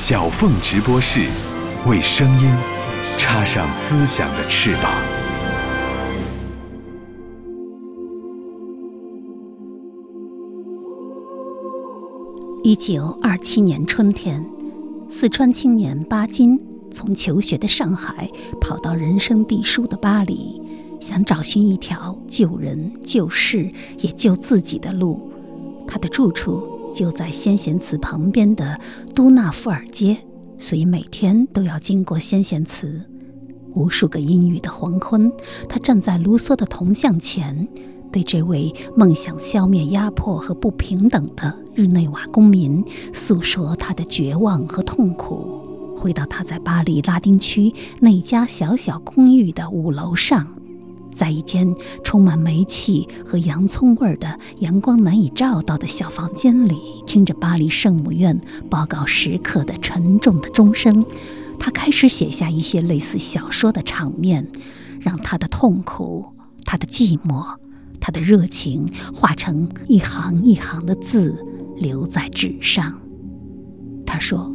小凤直播室，为声音插上思想的翅膀。一九二七年春天，四川青年巴金从求学的上海跑到人生地疏的巴黎，想找寻一条救人、救世也救自己的路。他的住处。就在先贤祠旁边的都纳夫尔街，所以每天都要经过先贤祠。无数个阴雨的黄昏，他站在卢梭的铜像前，对这位梦想消灭压迫和不平等的日内瓦公民诉说他的绝望和痛苦。回到他在巴黎拉丁区那家小小公寓的五楼上。在一间充满煤气和洋葱味儿的、阳光难以照到的小房间里，听着巴黎圣母院报告时刻的沉重的钟声，他开始写下一些类似小说的场面，让他的痛苦、他的寂寞、他的热情化成一行一行的字，留在纸上。他说：“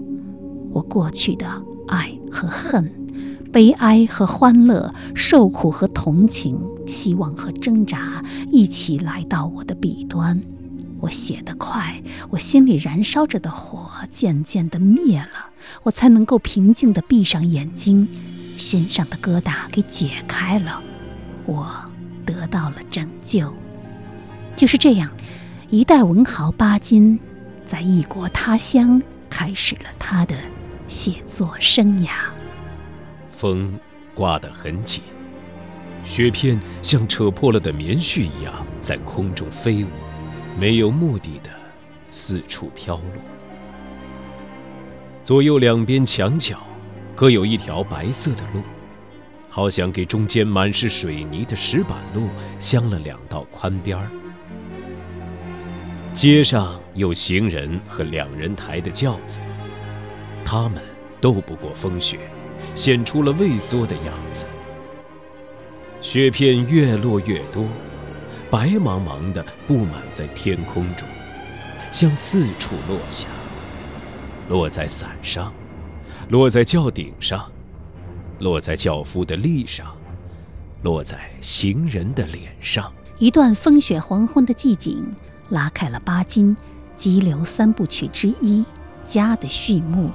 我过去的爱和恨。”悲哀和欢乐，受苦和同情，希望和挣扎，一起来到我的笔端。我写得快，我心里燃烧着的火渐渐地灭了，我才能够平静地闭上眼睛，心上的疙瘩给解开了，我得到了拯救。就是这样，一代文豪巴金，在异国他乡开始了他的写作生涯。风刮得很紧，雪片像扯破了的棉絮一样在空中飞舞，没有目的的四处飘落。左右两边墙角各有一条白色的路，好像给中间满是水泥的石板路镶了两道宽边儿。街上有行人和两人抬的轿子，他们斗不过风雪。显出了畏缩的样子。雪片越落越多，白茫茫的布满在天空中，向四处落下。落在伞上，落在轿顶上，落在轿夫的笠上，落在行人的脸上。一段风雪黄昏的寂静，拉开了巴金《激流三部曲》之一《家》的序幕。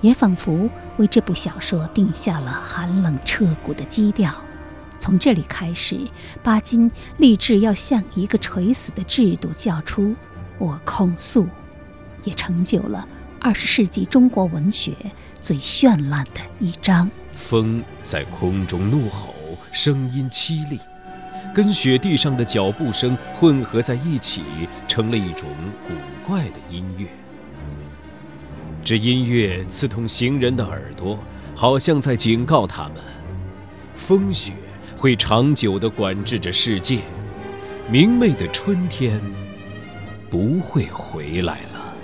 也仿佛为这部小说定下了寒冷彻骨的基调。从这里开始，巴金立志要向一个垂死的制度叫出“我控诉”，也成就了二十世纪中国文学最绚烂的一章。风在空中怒吼，声音凄厉，跟雪地上的脚步声混合在一起，成了一种古怪的音乐。这音乐刺痛行人的耳朵，好像在警告他们：风雪会长久地管制着世界，明媚的春天不会回来了。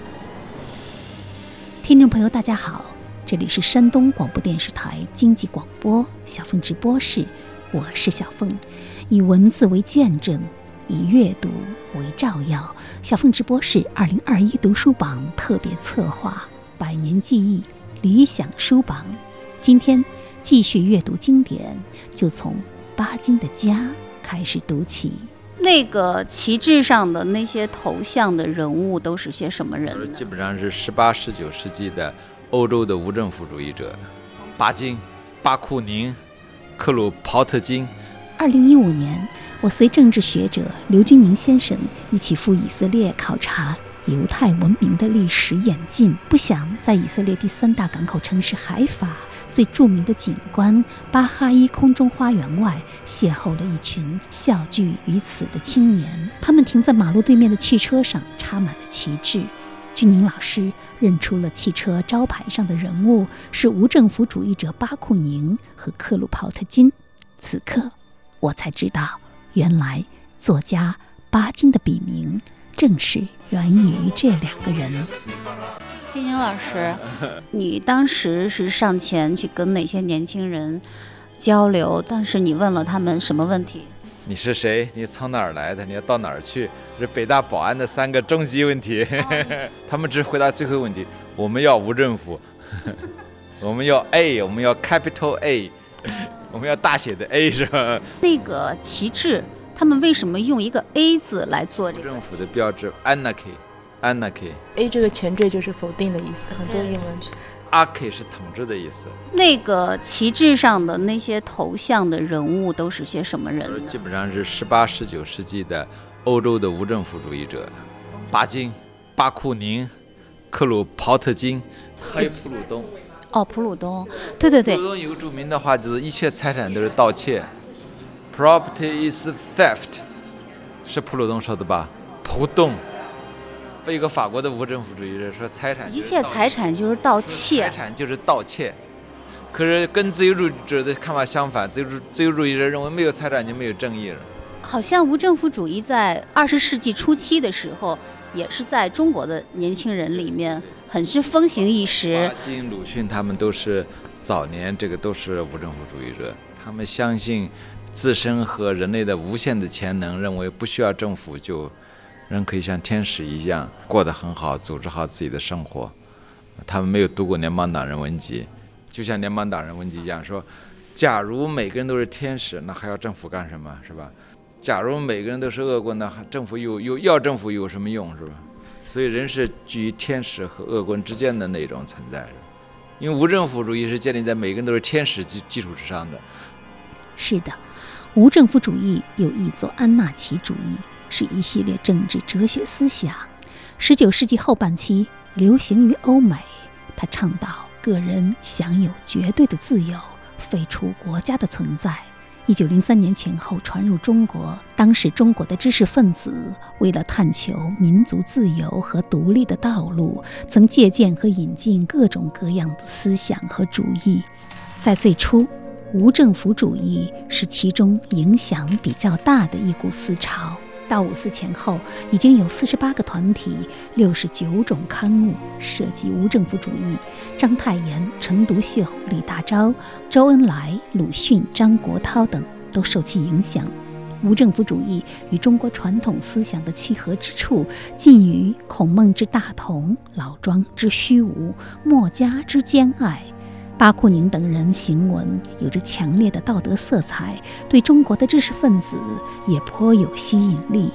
听众朋友，大家好，这里是山东广播电视台经济广播小凤直播室，我是小凤，以文字为见证，以阅读为照耀。小凤直播室二零二一读书榜特别策划。百年记忆，理想书榜，今天继续阅读经典，就从巴金的家开始读起。那个旗帜上的那些头像的人物都是些什么人？基本上是十八、十九世纪的欧洲的无政府主义者，巴金、巴库宁、克鲁泡特金。二零一五年，我随政治学者刘军宁先生一起赴以色列考察。犹太文明的历史演进，不想在以色列第三大港口城市海法最著名的景观巴哈伊空中花园外，邂逅了一群笑聚于此的青年。他们停在马路对面的汽车上，插满了旗帜。君宁老师认出了汽车招牌上的人物是无政府主义者巴库宁和克鲁泡特金。此刻，我才知道，原来作家巴金的笔名。正是源于这两个人。青青老师，你当时是上前去跟哪些年轻人交流，当时你问了他们什么问题？你是谁？你从哪儿来的？你要到哪儿去？是北大保安的三个终极问题。他们只回答最后问题：我们要无政府，我们要 A，我们要 capital A，我们要大写的 A 是吧？那个旗帜，他们为什么用一个 A 字来做这个？政府的标志 anarchy，anarchy。A 这个前缀就是否定的意思，很多英文。archy 是统治的意思，那个旗帜上的那些头像的人物都是些什么人？基本上是十八、十九世纪的欧洲的无政府主义者，巴金、巴库宁、克鲁泡特金，还有普鲁东。哦，普鲁东，对对对普鲁，东有个著名的话，就是一切财产都是盗窃，property is theft，是普鲁东说的吧？普东，一个法国的无政府主义者说，财产一切财产就是盗窃财。产就是盗窃。可是跟自由主义者的看法相反，自由主自由主义者认为没有财产就没有正义了。好像无政府主义在二十世纪初期的时候，也是在中国的年轻人里面很是风行一时巴。金、鲁迅他们都是早年这个都是无政府主义者，他们相信自身和人类的无限的潜能，认为不需要政府就人可以像天使一样过得很好，组织好自己的生活。他们没有读过联邦党人文集，就像联邦党人文集一样说，假如每个人都是天使，那还要政府干什么，是吧？假如每个人都是恶棍，那政府有有要政府有什么用，是吧？所以人是居于天使和恶棍之间的那种存在，因为无政府主义是建立在每个人都是天使基基础之上的。是的，无政府主义又译作安纳奇主义，是一系列政治哲学思想。十九世纪后半期流行于欧美，他倡导个人享有绝对的自由，废除国家的存在。一九零三年前后传入中国，当时中国的知识分子为了探求民族自由和独立的道路，曾借鉴和引进各种各样的思想和主义。在最初，无政府主义是其中影响比较大的一股思潮。到五四前后，已经有四十八个团体、六十九种刊物涉及无政府主义。章太炎、陈独秀、李大钊、周恩来、鲁迅、张国焘等都受其影响。无政府主义与中国传统思想的契合之处，近于孔孟之大同、老庄之虚无、墨家之兼爱。巴库宁等人行文有着强烈的道德色彩，对中国的知识分子也颇有吸引力。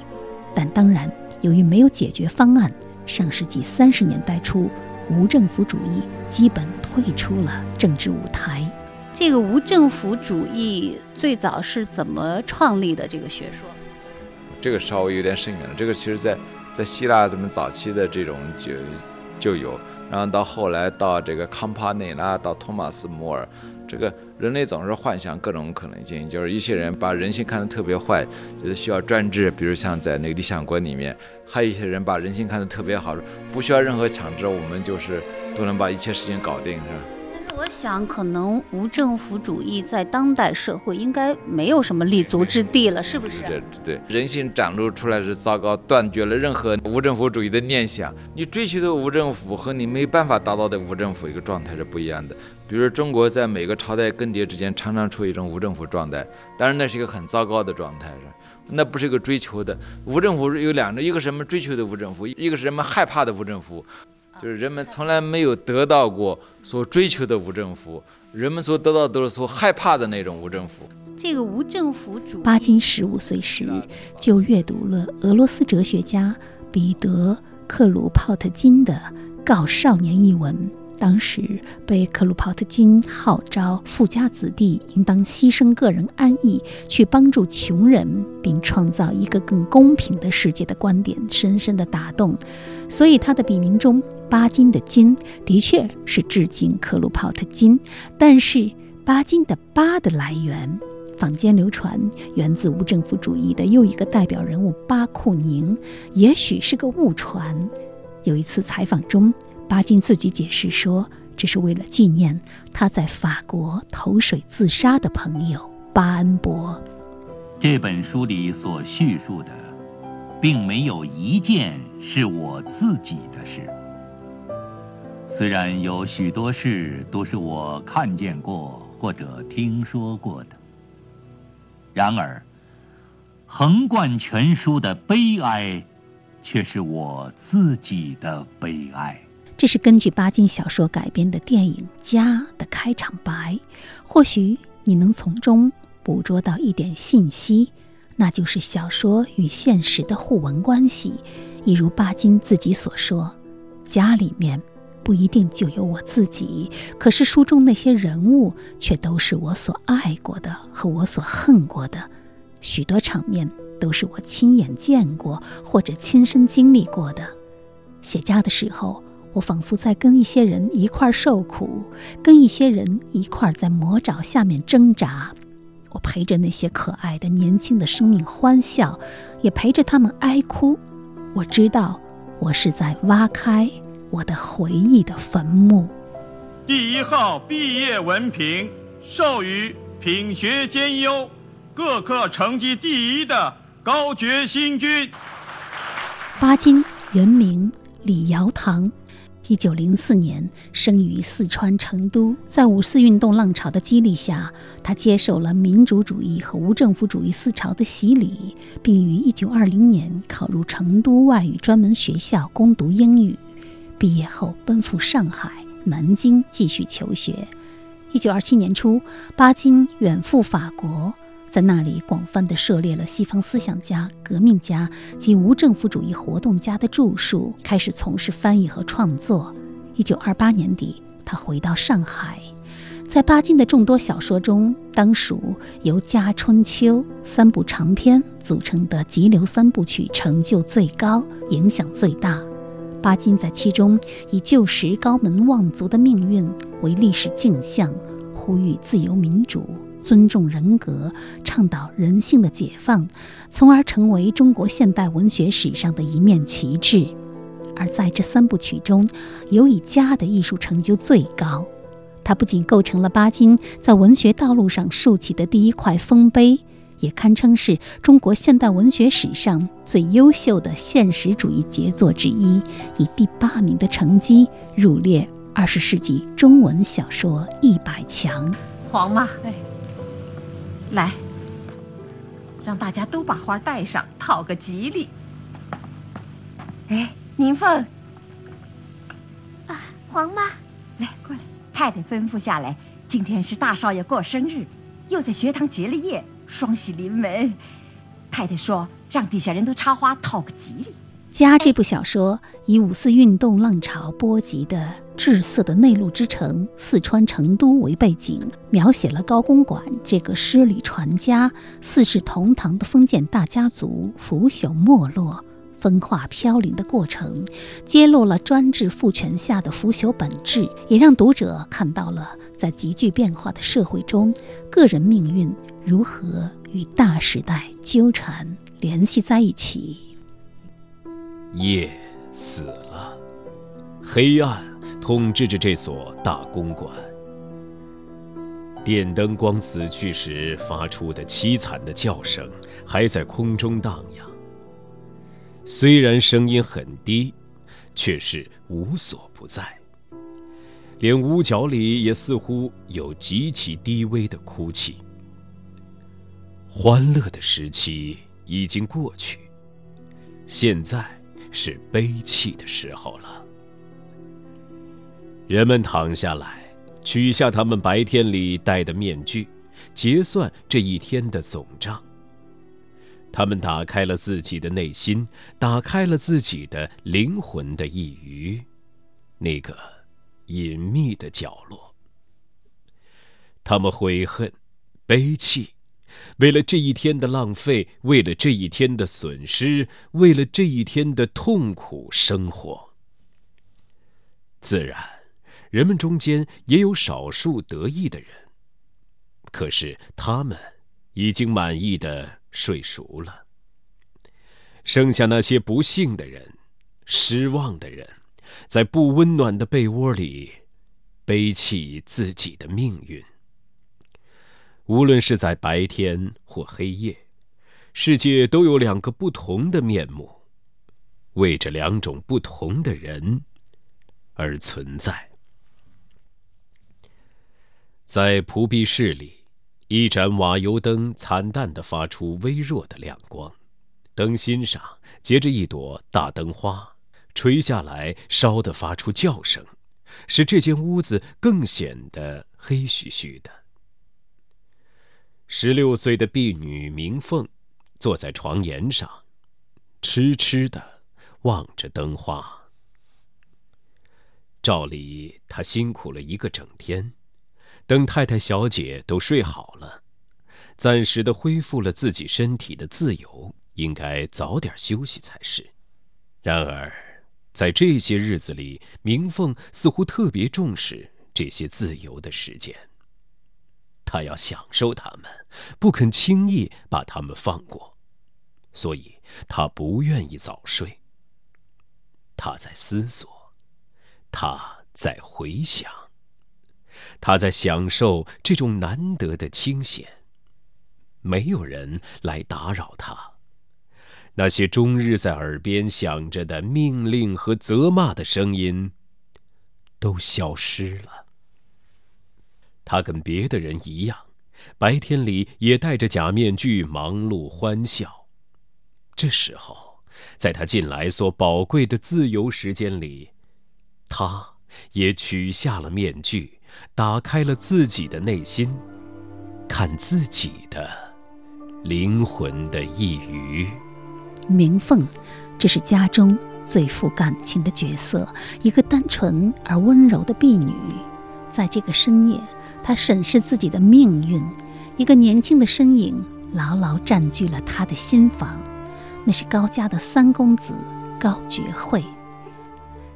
但当然，由于没有解决方案，上世纪三十年代初，无政府主义基本退出了政治舞台。这个无政府主义最早是怎么创立的？这个学说？这个稍微有点深远了。这个其实在在希腊咱们早期的这种就就有，然后到后来到这个康帕内拉，到托马斯摩尔，这个人类总是幻想各种可能性，就是一些人把人性看得特别坏，觉得需要专制，比如像在那个理想国里面，还有一些人把人性看得特别好，不需要任何强制，我们就是都能把一切事情搞定，是吧？我想，可能无政府主义在当代社会应该没有什么立足之地了，是不是？对对，人性展露出来是糟糕，断绝了任何无政府主义的念想。你追求的无政府和你没办法达到的无政府一个状态是不一样的。比如，中国在每个朝代更迭之间，常常处于一种无政府状态，当然那是一个很糟糕的状态，是？那不是一个追求的无政府有两种，一个是人们追求的无政府，一个是人们害怕的无政府。就是人们从来没有得到过所追求的无政府，人们所得到的都是所害怕的那种无政府。这个无政府主义，巴金十五岁时就阅读了俄罗斯哲学家彼得·克鲁泡特金的《告少年》一文。当时被克鲁泡特金号召富家子弟应当牺牲个人安逸，去帮助穷人，并创造一个更公平的世界的观点，深深地打动。所以他的笔名中“巴金”的“金”的确是致敬克鲁泡特金，但是巴金的“巴”的来源，坊间流传源自无政府主义的又一个代表人物巴库宁，也许是个误传。有一次采访中，巴金自己解释说，这是为了纪念他在法国投水自杀的朋友巴恩伯。这本书里所叙述的，并没有一件是我自己的事。虽然有许多事都是我看见过或者听说过的，然而，横贯全书的悲哀，却是我自己的悲哀。这是根据巴金小说改编的电影《家》的开场白，或许你能从中捕捉到一点信息，那就是小说与现实的互文关系。一如巴金自己所说：“家里面不一定就有我自己，可是书中那些人物却都是我所爱过的和我所恨过的，许多场面都是我亲眼见过或者亲身经历过的。写家的时候。”我仿佛在跟一些人一块受苦，跟一些人一块在魔爪下面挣扎。我陪着那些可爱的年轻的生命欢笑，也陪着他们哀哭。我知道，我是在挖开我的回忆的坟墓。第一号毕业文凭授予品学兼优、各科成绩第一的高觉新军。巴金原名李尧棠。一九零四年生于四川成都，在五四运动浪潮的激励下，他接受了民主主义和无政府主义思潮的洗礼，并于一九二零年考入成都外语专门学校攻读英语。毕业后奔赴上海、南京继续求学。一九二七年初，巴金远赴法国。在那里广泛地涉猎了西方思想家、革命家及无政府主义活动家的著述，开始从事翻译和创作。一九二八年底，他回到上海，在巴金的众多小说中，当属由《家春秋》三部长篇组成的《急流三部曲》成就最高，影响最大。巴金在其中以旧时高门望族的命运为历史镜像，呼吁自由民主。尊重人格，倡导人性的解放，从而成为中国现代文学史上的一面旗帜。而在这三部曲中，尤以家的艺术成就最高。它不仅构成了巴金在文学道路上竖起的第一块丰碑，也堪称是中国现代文学史上最优秀的现实主义杰作之一，以第八名的成绩入列二十世纪中文小说一百强。黄妈，哎。来，让大家都把花带上，讨个吉利。哎，宁凤，啊，黄妈，来过来。太太吩咐下来，今天是大少爷过生日，又在学堂结了业，双喜临门。太太说让底下人都插花，讨个吉利。家这部小说以五四运动浪潮波及的滞涩的内陆之城四川成都为背景，描写了高公馆这个诗礼传家、四世同堂的封建大家族腐朽没落、分化飘零的过程，揭露了专制父权下的腐朽本质，也让读者看到了在急剧变化的社会中，个人命运如何与大时代纠缠联系在一起。夜死了，黑暗统治着这所大公馆。电灯光死去时发出的凄惨的叫声还在空中荡漾。虽然声音很低，却是无所不在。连屋角里也似乎有极其低微的哭泣。欢乐的时期已经过去，现在。是悲泣的时候了。人们躺下来，取下他们白天里戴的面具，结算这一天的总账。他们打开了自己的内心，打开了自己的灵魂的一隅，那个隐秘的角落。他们悔恨，悲泣。为了这一天的浪费，为了这一天的损失，为了这一天的痛苦生活。自然，人们中间也有少数得意的人。可是他们已经满意的睡熟了。剩下那些不幸的人、失望的人，在不温暖的被窝里，悲泣自己的命运。无论是在白天或黑夜，世界都有两个不同的面目，为着两种不同的人而存在。在蒲壁室里，一盏瓦油灯惨淡地发出微弱的亮光，灯芯上结着一朵大灯花，垂下来烧得发出叫声，使这间屋子更显得黑黢黢的。十六岁的婢女明凤坐在床沿上，痴痴地望着灯花。照理，她辛苦了一个整天。等太太、小姐都睡好了，暂时的恢复了自己身体的自由，应该早点休息才是。然而，在这些日子里，明凤似乎特别重视这些自由的时间。她要享受它们，不肯轻易把它们放过，所以她不愿意早睡。她在思索，她在回想。他在享受这种难得的清闲，没有人来打扰他。那些终日在耳边响着的命令和责骂的声音，都消失了。他跟别的人一样，白天里也戴着假面具，忙碌欢笑。这时候，在他近来所宝贵的自由时间里，他也取下了面具。打开了自己的内心，看自己的灵魂的一隅。明凤，这是家中最富感情的角色，一个单纯而温柔的婢女。在这个深夜，她审视自己的命运。一个年轻的身影牢牢占据了她的心房，那是高家的三公子高觉会。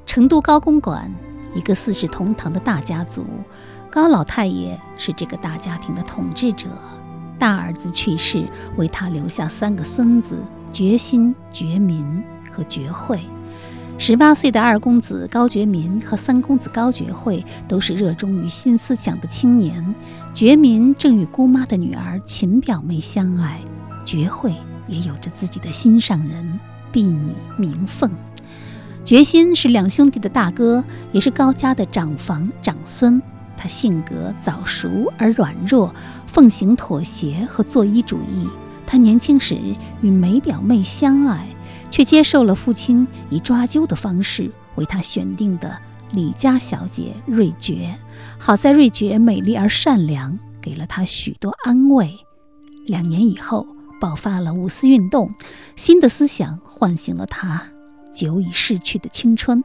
成都高公馆。一个四世同堂的大家族，高老太爷是这个大家庭的统治者。大儿子去世，为他留下三个孙子：觉心、觉民和觉慧。十八岁的二公子高觉民和三公子高觉慧都是热衷于新思想的青年。觉民正与姑妈的女儿秦表妹相爱，觉慧也有着自己的心上人婢女明凤。决心是两兄弟的大哥，也是高家的长房长孙。他性格早熟而软弱，奉行妥协和作揖主义。他年轻时与梅表妹相爱，却接受了父亲以抓阄的方式为他选定的李家小姐瑞珏。好在瑞珏美丽而善良，给了他许多安慰。两年以后，爆发了五四运动，新的思想唤醒了他。久已逝去的青春，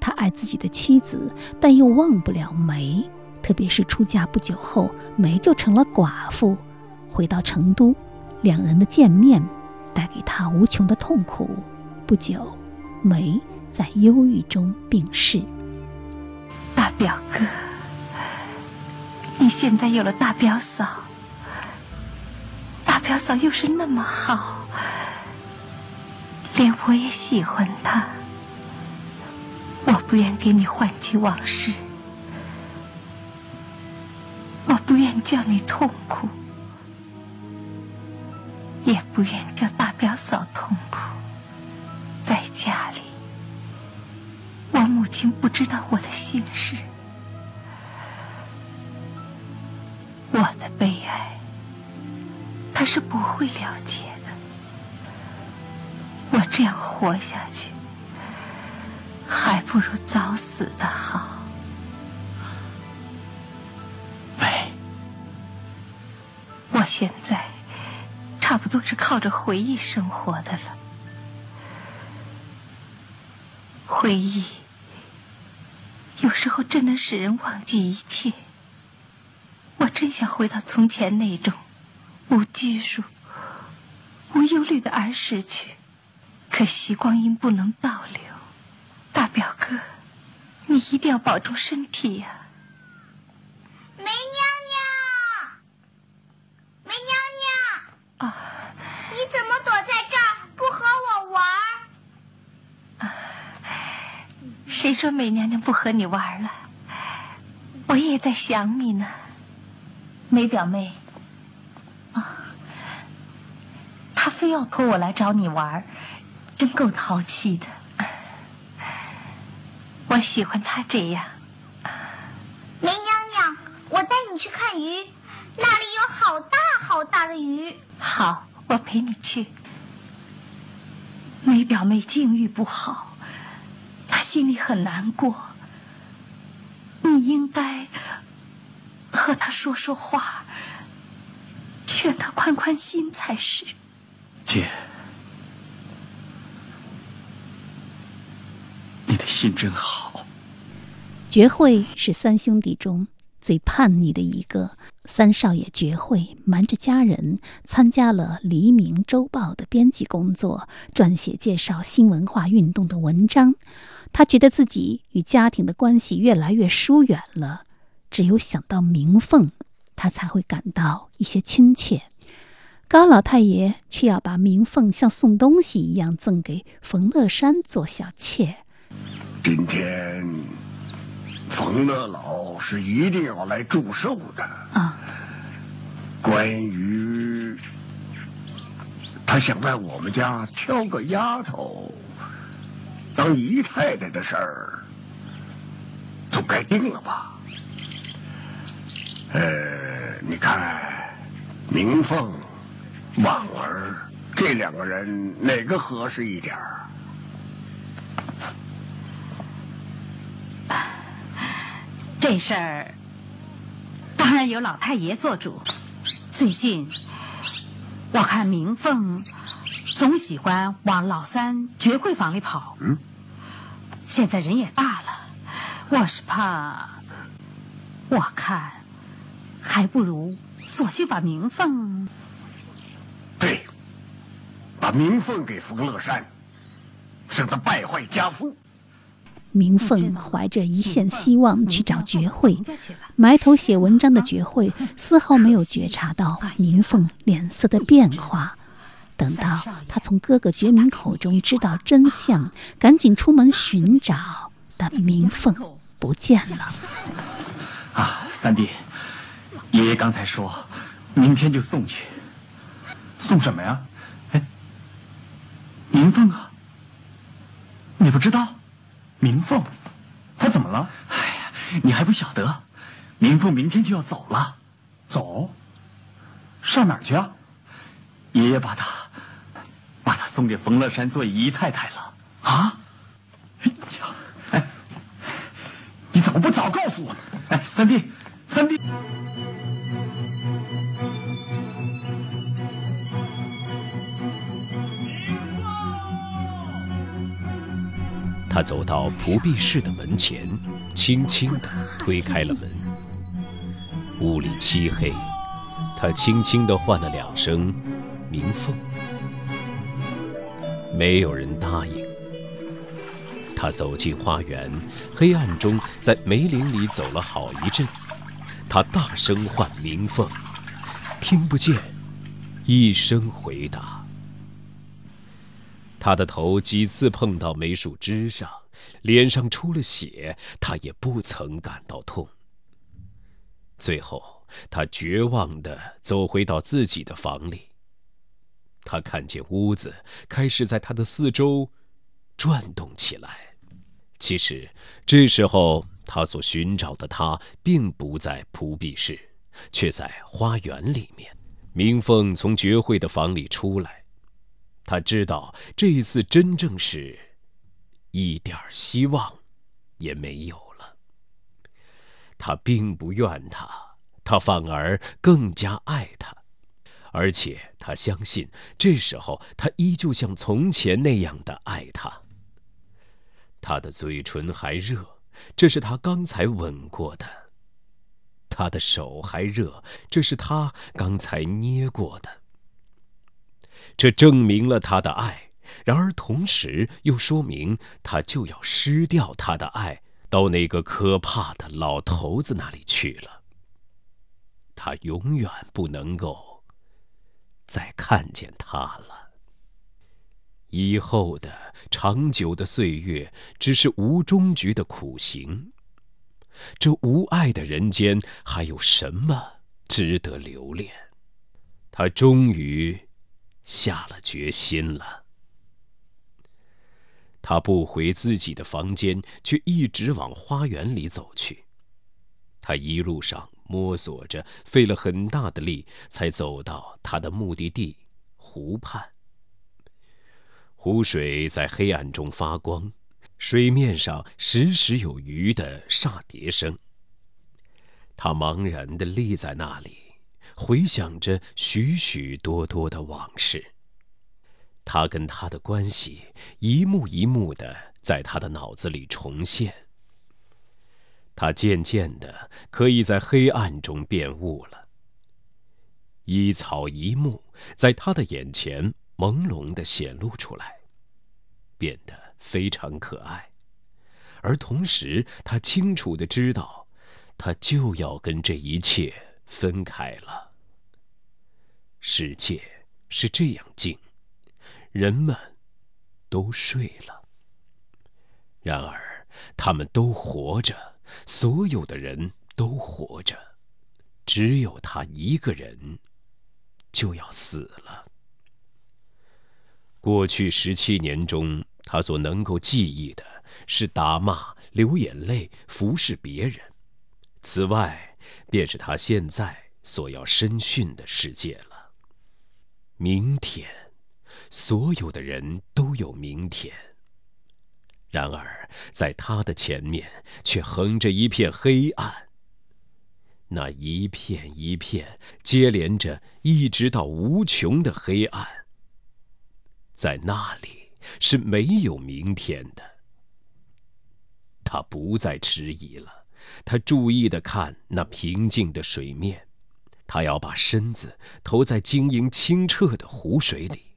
他爱自己的妻子，但又忘不了梅。特别是出嫁不久后，梅就成了寡妇。回到成都，两人的见面带给他无穷的痛苦。不久，梅在忧郁中病逝。大表哥，你现在有了大表嫂，大表嫂又是那么好。连我也喜欢他，我不愿给你唤起往事，我不愿叫你痛苦，也不愿叫大表嫂痛苦。在家里，我母亲不知道我的心事，我的悲哀，她是不会了解。我这样活下去，还不如早死的好。喂，我现在差不多是靠着回忆生活的了。回忆有时候真能使人忘记一切。我真想回到从前那种无拘束、无忧虑的儿时去。可惜光阴不能倒流，大表哥，你一定要保重身体呀！梅娘娘，梅娘娘，啊，你怎么躲在这儿不和我玩？啊，谁说梅娘娘不和你玩了？我也在想你呢，梅表妹。啊，他非要托我来找你玩。真够淘气的，我喜欢他这样。梅娘娘，我带你去看鱼，那那里有好大好大的鱼。好，我陪你去。梅表妹境遇不好，她心里很难过。你应该和她说说话，劝她宽宽心才是。姐，你的心真好。绝慧是三兄弟中最叛逆的一个。三少爷绝慧瞒着家人参加了《黎明周报》的编辑工作，撰写介绍新文化运动的文章。他觉得自己与家庭的关系越来越疏远了，只有想到明凤，他才会感到一些亲切。高老太爷却要把明凤像送东西一样赠给冯乐山做小妾。今天，冯乐老是一定要来祝寿的啊。关于他想在我们家挑个丫头当姨太太的事儿，总该定了吧？呃，你看，明凤。婉儿，这两个人哪个合适一点儿？这事儿当然由老太爷做主。最近我看明凤总喜欢往老三绝慧房里跑。嗯。现在人也大了，我是怕，我看还不如索性把明凤。对，把明凤给冯乐山，省得败坏家风。明凤怀着一线希望去找绝慧，埋头写文章的绝慧丝毫没有觉察到明凤脸色的变化。等到他从哥哥觉明口中知道真相，赶紧出门寻找，但明凤不见了。啊，三弟，爷爷刚才说，明天就送去。送什么呀？哎，明凤啊，你不知道？明凤，她怎么了？哎呀，你还不晓得？明凤明天就要走了，走？上哪儿去啊？爷爷把她，把她送给冯乐山做姨太太了。啊？哎呀，哎，你怎么不早告诉我呢？哎，三弟，三弟。他走到蒲壁室的门前，轻轻地推开了门。屋里漆黑，他轻轻地唤了两声“明凤”，没有人答应。他走进花园，黑暗中在梅林里走了好一阵。他大声唤“明凤”，听不见一声回答。他的头几次碰到梅树枝上，脸上出了血，他也不曾感到痛。最后，他绝望地走回到自己的房里。他看见屋子开始在他的四周转动起来。其实，这时候他所寻找的他并不在蒲壁室，却在花园里面。明凤从绝慧的房里出来。他知道这一次真正是，一点希望也没有了。他并不怨他，他反而更加爱他，而且他相信这时候他依旧像从前那样的爱他。他的嘴唇还热，这是他刚才吻过的；他的手还热，这是他刚才捏过的。这证明了他的爱，然而同时又说明他就要失掉他的爱，到那个可怕的老头子那里去了。他永远不能够再看见他了。以后的长久的岁月只是无终局的苦行。这无爱的人间还有什么值得留恋？他终于。下了决心了。他不回自己的房间，却一直往花园里走去。他一路上摸索着，费了很大的力，才走到他的目的地——湖畔。湖水在黑暗中发光，水面上时时有鱼的沙碟声。他茫然地立在那里，回想着许许多多的往事。他跟他的关系一幕一幕的在他的脑子里重现。他渐渐的可以在黑暗中辨物了。一草一木在他的眼前朦胧的显露出来，变得非常可爱，而同时他清楚的知道，他就要跟这一切分开了。世界是这样静。人们都睡了，然而他们都活着，所有的人都活着，只有他一个人就要死了。过去十七年中，他所能够记忆的是打骂、流眼泪、服侍别人，此外便是他现在所要深训的世界了。明天。所有的人都有明天。然而，在他的前面却横着一片黑暗。那一片一片接连着，一直到无穷的黑暗。在那里是没有明天的。他不再迟疑了，他注意的看那平静的水面，他要把身子投在晶莹清澈的湖水里。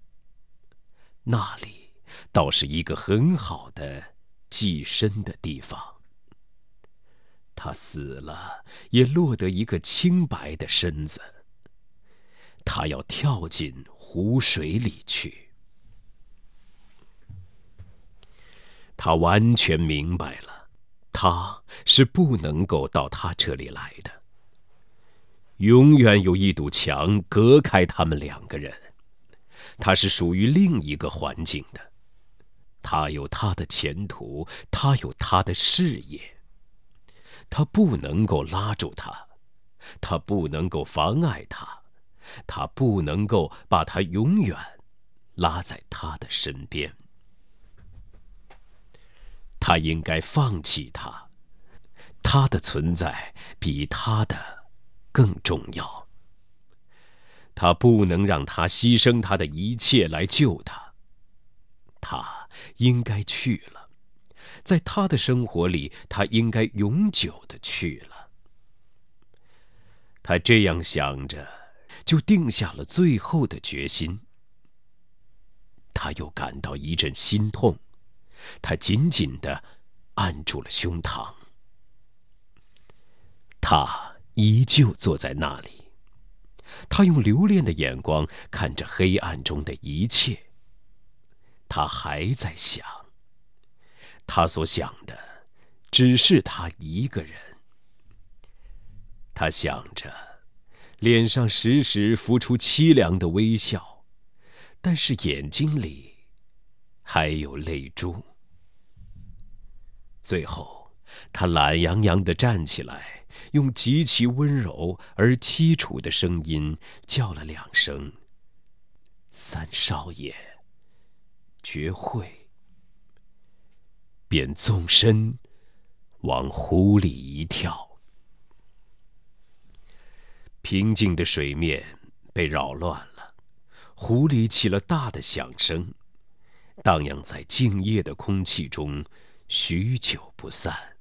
那里倒是一个很好的寄身的地方。他死了，也落得一个清白的身子。他要跳进湖水里去。他完全明白了，他是不能够到他这里来的。永远有一堵墙隔开他们两个人。他是属于另一个环境的，他有他的前途，他有他的事业。他不能够拉住他，他不能够妨碍他，他不能够把他永远拉在他的身边。他应该放弃他，他的存在比他的更重要。他不能让他牺牲他的一切来救他。他应该去了，在他的生活里，他应该永久的去了。他这样想着，就定下了最后的决心。他又感到一阵心痛，他紧紧的按住了胸膛。他依旧坐在那里。他用留恋的眼光看着黑暗中的一切。他还在想。他所想的，只是他一个人。他想着，脸上时时浮出凄凉的微笑，但是眼睛里还有泪珠。最后，他懒洋洋地站起来。用极其温柔而凄楚的声音叫了两声：“三少爷。”绝会，便纵身往湖里一跳。平静的水面被扰乱了，湖里起了大的响声，荡漾在静夜的空气中，许久不散。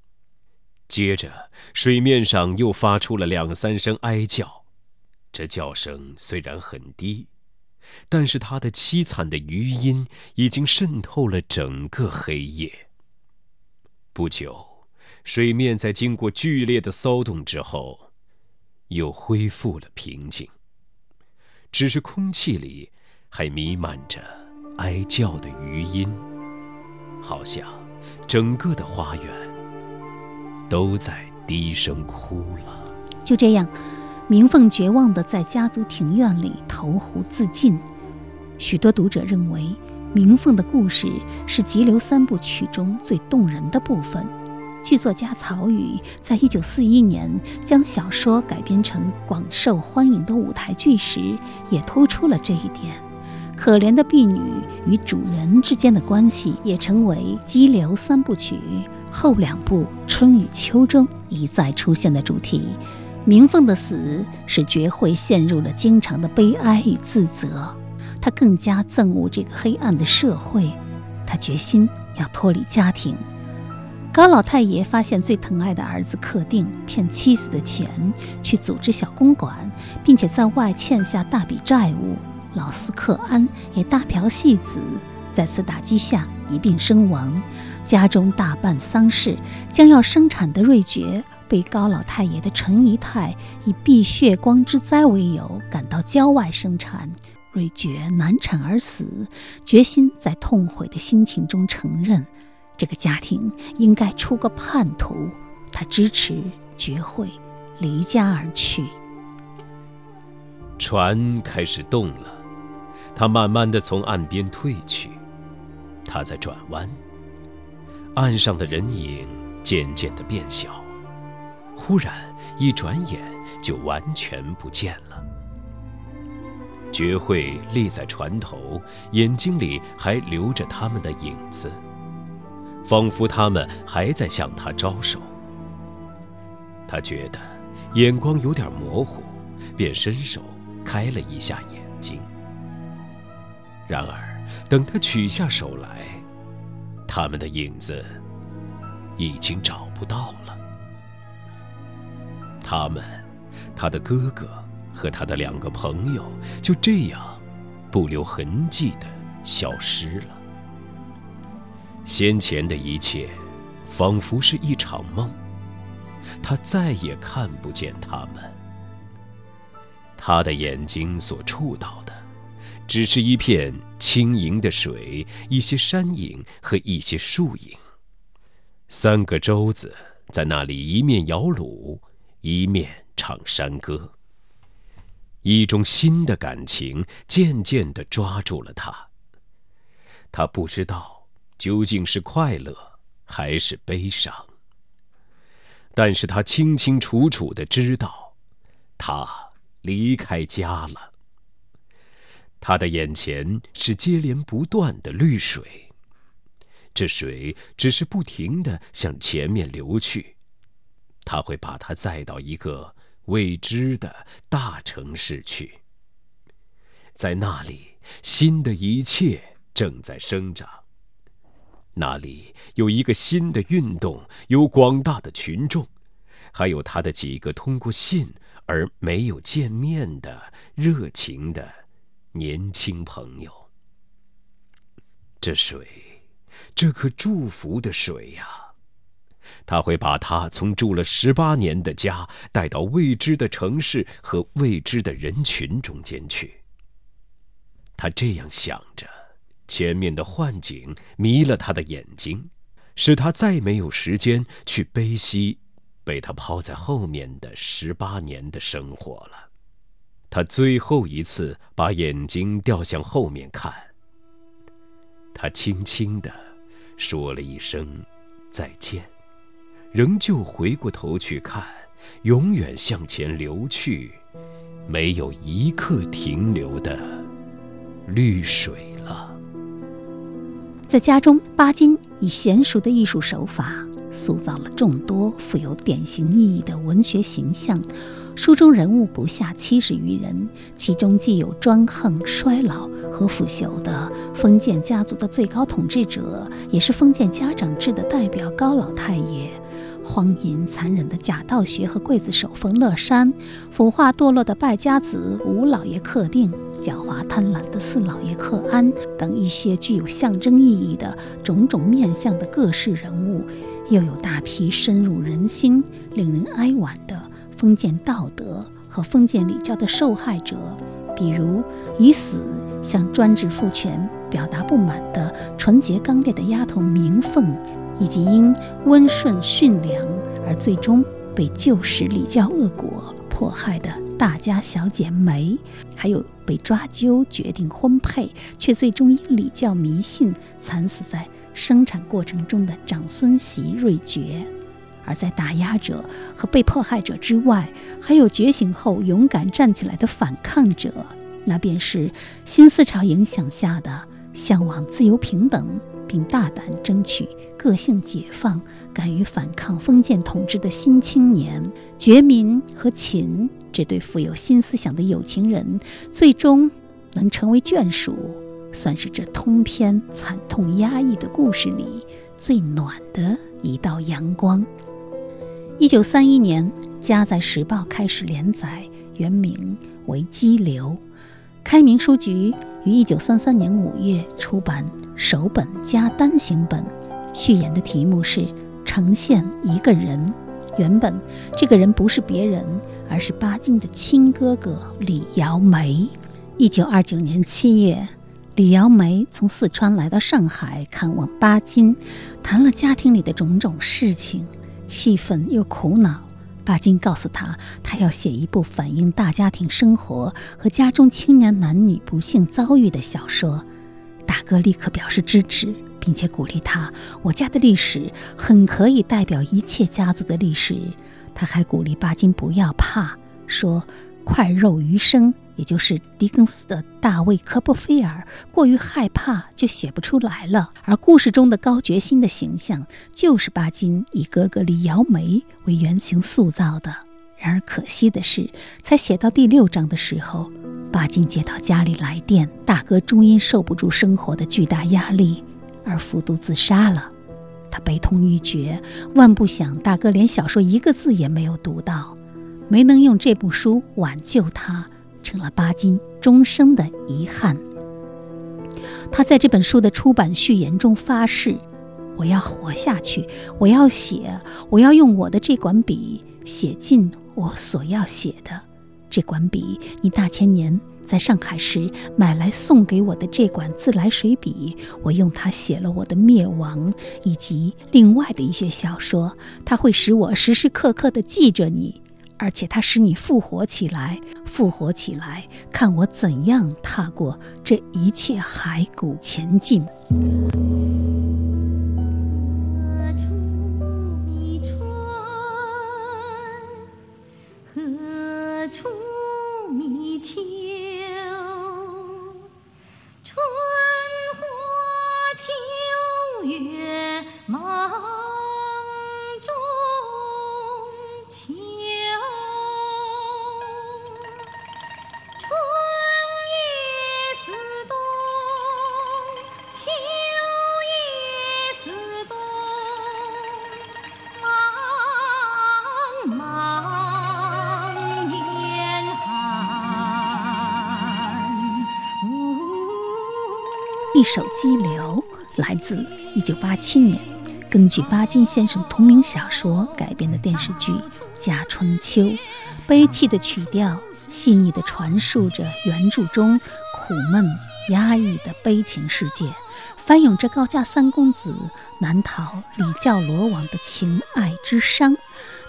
接着，水面上又发出了两三声哀叫，这叫声虽然很低，但是它的凄惨的余音已经渗透了整个黑夜。不久，水面在经过剧烈的骚动之后，又恢复了平静，只是空气里还弥漫着哀叫的余音，好像整个的花园。都在低声哭了。就这样，明凤绝望地在家族庭院里投湖自尽。许多读者认为，明凤的故事是《急流三部曲》中最动人的部分，剧作家曹禺在一九四一年将小说改编成广受欢迎的舞台剧时，也突出了这一点。可怜的婢女与主人之间的关系，也成为《激流三部曲》后两部《春与秋》中一再出现的主题。明凤的死使觉慧陷入了经常的悲哀与自责，她更加憎恶这个黑暗的社会，她决心要脱离家庭。高老太爷发现最疼爱的儿子克定骗妻子的钱去组织小公馆，并且在外欠下大笔债务。老四克安也大嫖戏子，在此打击下一并身亡。家中大办丧事，将要生产的瑞珏被高老太爷的陈姨太以避血光之灾为由赶到郊外生产。瑞珏难产而死，决心在痛悔的心情中承认。这个家庭应该出个叛徒，他支持绝慧离家而去。船开始动了，他慢慢的从岸边退去，他在转弯，岸上的人影渐渐的变小，忽然一转眼就完全不见了。绝慧立在船头，眼睛里还留着他们的影子。仿佛他们还在向他招手。他觉得眼光有点模糊，便伸手开了一下眼睛。然而，等他取下手来，他们的影子已经找不到了。他们，他的哥哥和他的两个朋友，就这样不留痕迹地消失了。先前的一切，仿佛是一场梦。他再也看不见他们。他的眼睛所触到的，只是一片轻盈的水、一些山影和一些树影。三个舟子在那里一面摇橹，一面唱山歌。一种新的感情渐渐地抓住了他。他不知道。究竟是快乐还是悲伤？但是他清清楚楚的知道，他离开家了。他的眼前是接连不断的绿水，这水只是不停的向前面流去，他会把它载到一个未知的大城市去，在那里，新的一切正在生长。那里有一个新的运动，有广大的群众，还有他的几个通过信而没有见面的热情的年轻朋友。这水，这颗祝福的水呀，他会把他从住了十八年的家带到未知的城市和未知的人群中间去。他这样想着。前面的幻景迷了他的眼睛，使他再没有时间去悲惜被他抛在后面的十八年的生活了。他最后一次把眼睛掉向后面看，他轻轻地说了一声再见，仍旧回过头去看，永远向前流去，没有一刻停留的绿水了。在家中，巴金以娴熟的艺术手法塑造了众多富有典型意义的文学形象。书中人物不下七十余人，其中既有专横、衰老和腐朽的封建家族的最高统治者，也是封建家长制的代表高老太爷；荒淫残忍的贾道学和刽子手冯乐山，腐化堕落的败家子吴老爷克定。狡猾贪婪的四老爷克安等一些具有象征意义的种种面相的各式人物，又有大批深入人心、令人哀婉的封建道德和封建礼教的受害者，比如以死向专制父权表达不满的纯洁刚烈的丫头明凤，以及因温顺驯良而最终被旧时礼教恶果迫害的。大家小姐梅，还有被抓阄决定婚配，却最终因礼教迷信惨死在生产过程中的长孙媳瑞珏。而在打压者和被迫害者之外，还有觉醒后勇敢站起来的反抗者，那便是新思潮影响下的向往自由平等，并大胆争取个性解放、敢于反抗封建统治的新青年。觉民和秦这对富有新思想的有情人，最终能成为眷属，算是这通篇惨痛压抑的故事里最暖的一道阳光。一九三一年，家在《时报》开始连载，原名为《激流》。开明书局于一九三三年五月出版首本加单行本，序言的题目是“呈现一个人”。原本这个人不是别人，而是巴金的亲哥哥李尧梅。一九二九年七月，李尧梅从四川来到上海看望巴金，谈了家庭里的种种事情。气愤又苦恼，巴金告诉他，他要写一部反映大家庭生活和家中青年男女不幸遭遇的小说。大哥立刻表示支持，并且鼓励他：“我家的历史很可以代表一切家族的历史。”他还鼓励巴金不要怕，说：“快肉余生。”也就是狄更斯的大卫·科波菲尔过于害怕，就写不出来了。而故事中的高觉新的形象，就是巴金以哥哥李尧梅为原型塑造的。然而可惜的是，才写到第六章的时候，巴金接到家里来电，大哥终因受不住生活的巨大压力而服毒自杀了。他悲痛欲绝，万不想大哥连小说一个字也没有读到，没能用这部书挽救他。成了巴金终生的遗憾。他在这本书的出版序言中发誓：“我要活下去，我要写，我要用我的这管笔写尽我所要写的。这管笔，你大前年在上海时买来送给我的这管自来水笔，我用它写了我的灭亡以及另外的一些小说。它会使我时时刻刻地记着你。”而且它使你复活起来，复活起来，看我怎样踏过这一切骸骨前进。秋，春花秋月，茫一首《激流》来自1987年，根据巴金先生同名小说改编的电视剧《家春秋》，悲泣的曲调，细腻地传述着原著中苦闷压抑的悲情世界，翻涌着高家三公子难逃礼教罗网的情爱之伤。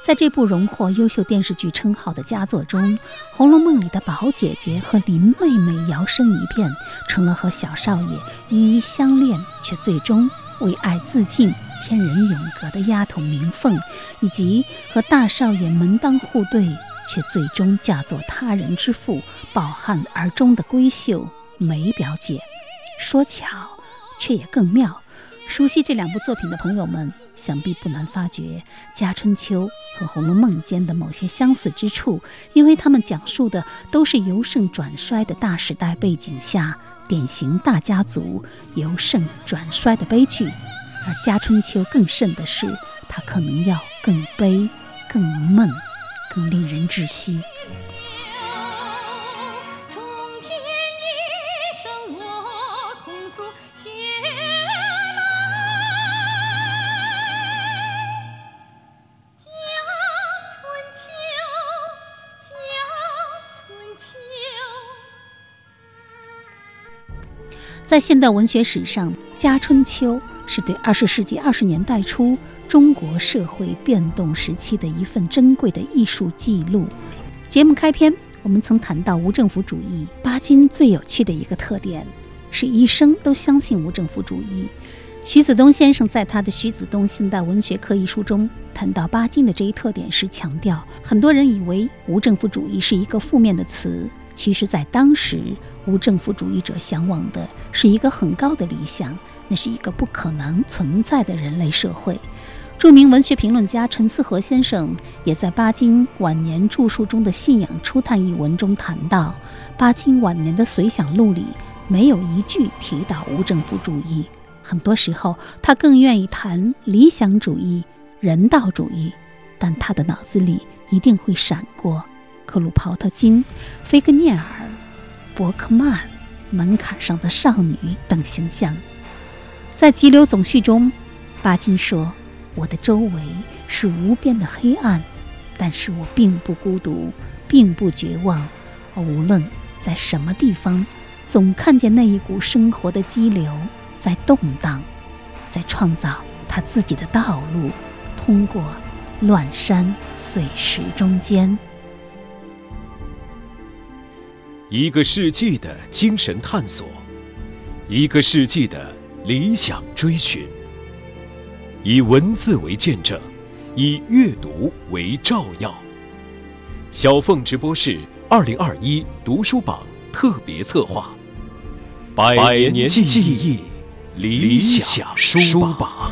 在这部荣获优秀电视剧称号的佳作中，《红楼梦》里的宝姐姐和林妹妹摇身一变，成了和小少爷依依相恋却最终为爱自尽、天人永隔的丫头明凤，以及和大少爷门当户对却最终嫁作他人之妇、抱憾而终的闺秀梅表姐。说巧，却也更妙。熟悉这两部作品的朋友们，想必不难发觉《家春秋》和《红楼梦》间的某些相似之处，因为他们讲述的都是由盛转衰的大时代背景下典型大家族由盛转衰的悲剧。而《家春秋》更甚的是，它可能要更悲、更闷、更令人窒息。在现代文学史上，《家春秋》是对二十世纪二十年代初中国社会变动时期的一份珍贵的艺术记录。节目开篇，我们曾谈到无政府主义。巴金最有趣的一个特点是，一生都相信无政府主义。徐子东先生在他的《徐子东现代文学课》一书中谈到巴金的这一特点时，强调很多人以为无政府主义是一个负面的词，其实，在当时，无政府主义者向往的是一个很高的理想，那是一个不可能存在的人类社会。著名文学评论家陈思和先生也在巴金晚年著述中的《信仰初探》一文中谈到，巴金晚年的随想录里没有一句提到无政府主义。很多时候，他更愿意谈理想主义、人道主义，但他的脑子里一定会闪过克鲁泡特金、菲格涅尔、伯克曼、门槛上的少女等形象。在《急流总序》中，巴金说：“我的周围是无边的黑暗，但是我并不孤独，并不绝望。无论在什么地方，总看见那一股生活的激流。”在动荡，在创造他自己的道路，通过乱山碎石中间，一个世纪的精神探索，一个世纪的理想追寻，以文字为见证，以阅读为照耀。小凤直播室二零二一读书榜特别策划，百年记忆。理想书榜。